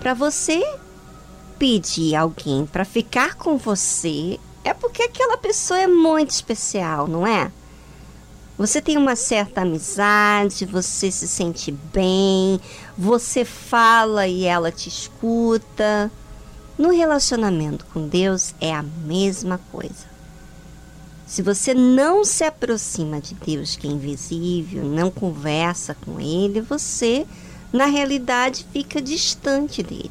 Para você pedir alguém para ficar com você, é porque aquela pessoa é muito especial, não é? Você tem uma certa amizade, você se sente bem, você fala e ela te escuta. No relacionamento com Deus é a mesma coisa. Se você não se aproxima de Deus, que é invisível, não conversa com Ele, você, na realidade, fica distante dele.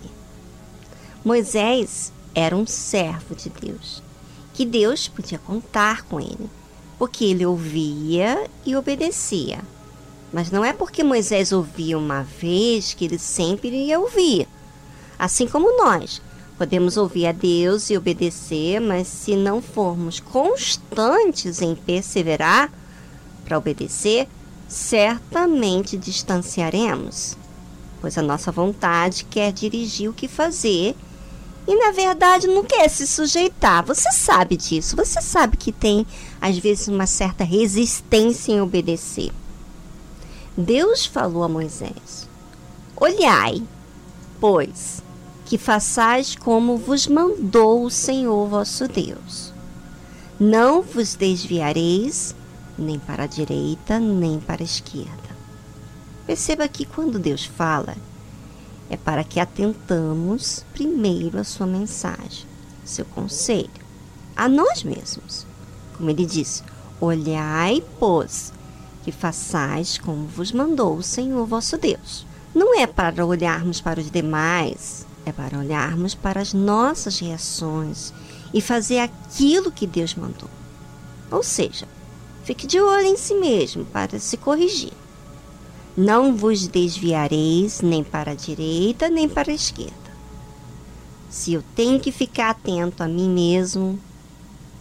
Moisés era um servo de Deus, que Deus podia contar com ele porque ele ouvia e obedecia. Mas não é porque Moisés ouvia uma vez que ele sempre ia ouvir. Assim como nós, podemos ouvir a Deus e obedecer, mas se não formos constantes em perseverar para obedecer, certamente distanciaremos, pois a nossa vontade quer dirigir o que fazer e na verdade não quer se sujeitar. Você sabe disso. Você sabe que tem às vezes uma certa resistência em obedecer. Deus falou a Moisés: Olhai, pois, que façais como vos mandou o Senhor vosso Deus. Não vos desviareis nem para a direita, nem para a esquerda. Perceba que quando Deus fala, é para que atentamos primeiro a sua mensagem, seu conselho, a nós mesmos. Como ele disse: Olhai, pois, que façais como vos mandou o Senhor vosso Deus. Não é para olharmos para os demais, é para olharmos para as nossas reações e fazer aquilo que Deus mandou. Ou seja, fique de olho em si mesmo para se corrigir. Não vos desviareis nem para a direita nem para a esquerda. Se eu tenho que ficar atento a mim mesmo,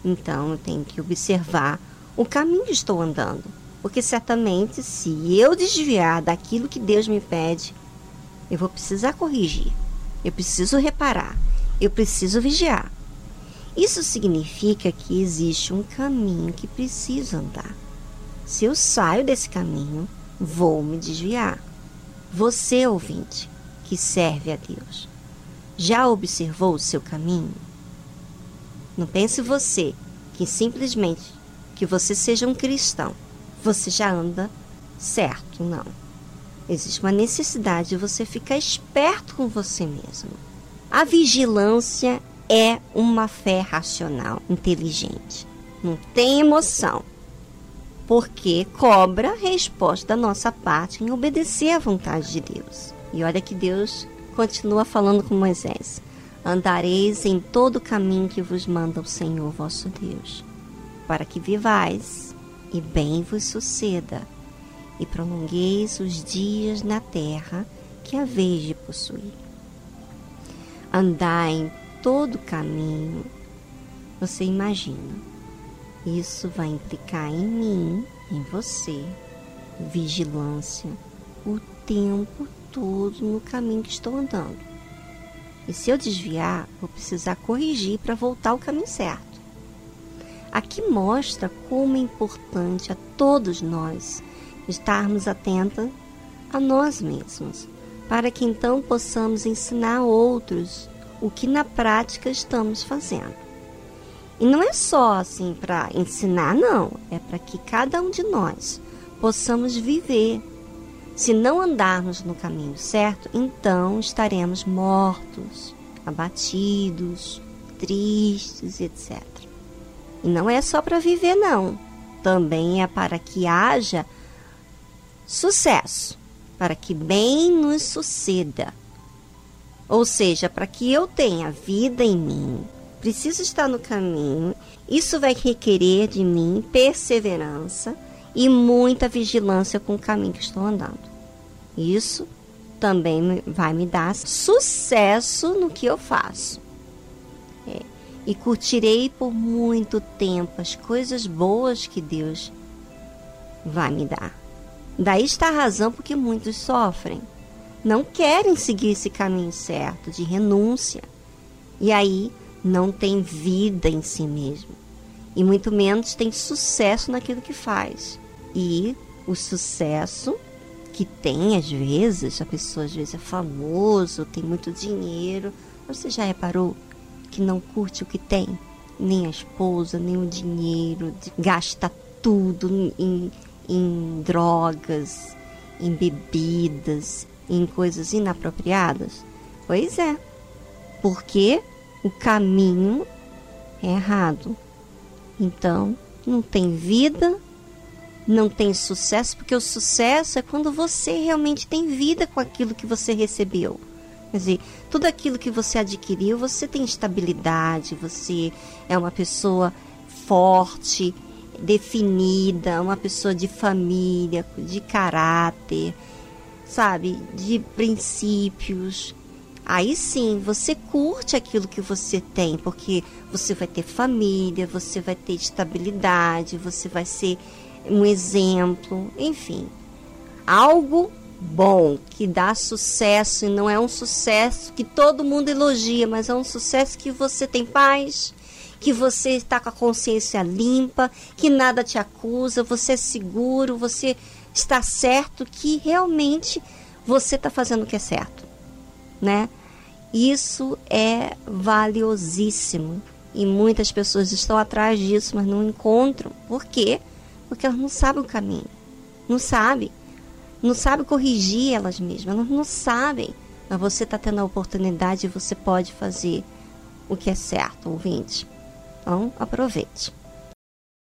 então eu tenho que observar o caminho que estou andando. Porque certamente, se eu desviar daquilo que Deus me pede, eu vou precisar corrigir, eu preciso reparar, eu preciso vigiar. Isso significa que existe um caminho que preciso andar. Se eu saio desse caminho, vou me desviar. Você, ouvinte, que serve a Deus, já observou o seu caminho? Não pense você que simplesmente que você seja um cristão, você já anda certo, não. Existe uma necessidade de você ficar esperto com você mesmo. A vigilância é uma fé racional, inteligente. Não tem emoção porque cobra resposta da nossa parte em obedecer à vontade de Deus. E olha que Deus continua falando com Moisés: Andareis em todo o caminho que vos manda o Senhor vosso Deus, para que vivais e bem vos suceda, e prolongueis os dias na terra que a vez de possuir. Andar em todo o caminho, você imagina isso vai implicar em mim, em você, vigilância o tempo todo no caminho que estou andando. E se eu desviar, vou precisar corrigir para voltar ao caminho certo. Aqui mostra como é importante a todos nós estarmos atentos a nós mesmos, para que então possamos ensinar a outros o que na prática estamos fazendo. E não é só assim para ensinar, não. É para que cada um de nós possamos viver. Se não andarmos no caminho certo, então estaremos mortos, abatidos, tristes, etc. E não é só para viver, não. Também é para que haja sucesso, para que bem nos suceda. Ou seja, para que eu tenha vida em mim, preciso estar no caminho. Isso vai requerer de mim perseverança e muita vigilância com o caminho que estou andando. Isso também vai me dar sucesso no que eu faço. É. E curtirei por muito tempo as coisas boas que Deus vai me dar. Daí está a razão porque muitos sofrem. Não querem seguir esse caminho certo de renúncia. E aí não tem vida em si mesmo e muito menos tem sucesso naquilo que faz. E o sucesso que tem às vezes, a pessoa às vezes é famoso, tem muito dinheiro. Você já reparou que não curte o que tem? Nem a esposa, nem o dinheiro, gasta tudo em, em drogas, em bebidas, em coisas inapropriadas? Pois é, porque o caminho é errado. Então, não tem vida, não tem sucesso, porque o sucesso é quando você realmente tem vida com aquilo que você recebeu. Quer dizer, tudo aquilo que você adquiriu, você tem estabilidade, você é uma pessoa forte, definida, uma pessoa de família, de caráter, sabe, de princípios. Aí sim, você curte aquilo que você tem, porque você vai ter família, você vai ter estabilidade, você vai ser um exemplo, enfim. Algo bom, que dá sucesso e não é um sucesso que todo mundo elogia, mas é um sucesso que você tem paz, que você está com a consciência limpa, que nada te acusa, você é seguro, você está certo, que realmente você está fazendo o que é certo, né? Isso é valiosíssimo e muitas pessoas estão atrás disso, mas não encontram. Por quê? Porque elas não sabem o caminho. Não sabem. Não sabem corrigir elas mesmas. Elas não sabem. Mas você está tendo a oportunidade e você pode fazer o que é certo, ouvinte. Então, aproveite.